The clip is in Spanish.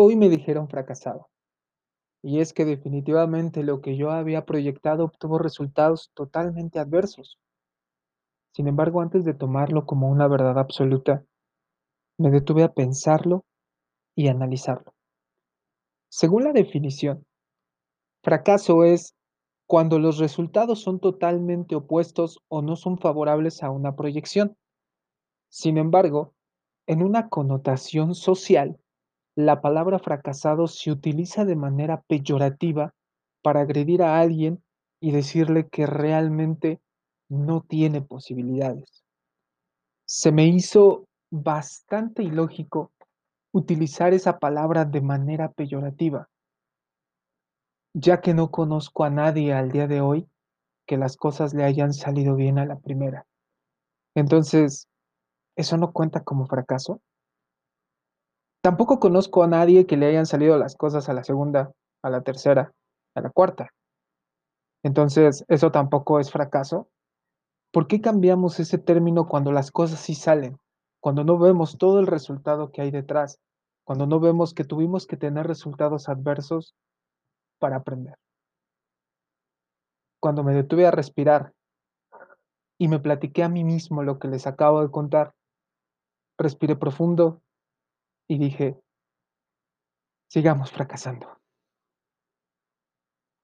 Hoy me dijeron fracasado. Y es que definitivamente lo que yo había proyectado obtuvo resultados totalmente adversos. Sin embargo, antes de tomarlo como una verdad absoluta, me detuve a pensarlo y analizarlo. Según la definición, fracaso es cuando los resultados son totalmente opuestos o no son favorables a una proyección. Sin embargo, en una connotación social, la palabra fracasado se utiliza de manera peyorativa para agredir a alguien y decirle que realmente no tiene posibilidades. Se me hizo bastante ilógico utilizar esa palabra de manera peyorativa, ya que no conozco a nadie al día de hoy que las cosas le hayan salido bien a la primera. Entonces, ¿eso no cuenta como fracaso? Tampoco conozco a nadie que le hayan salido las cosas a la segunda, a la tercera, a la cuarta. Entonces, ¿eso tampoco es fracaso? ¿Por qué cambiamos ese término cuando las cosas sí salen? Cuando no vemos todo el resultado que hay detrás, cuando no vemos que tuvimos que tener resultados adversos para aprender. Cuando me detuve a respirar y me platiqué a mí mismo lo que les acabo de contar, respiré profundo y dije, sigamos fracasando.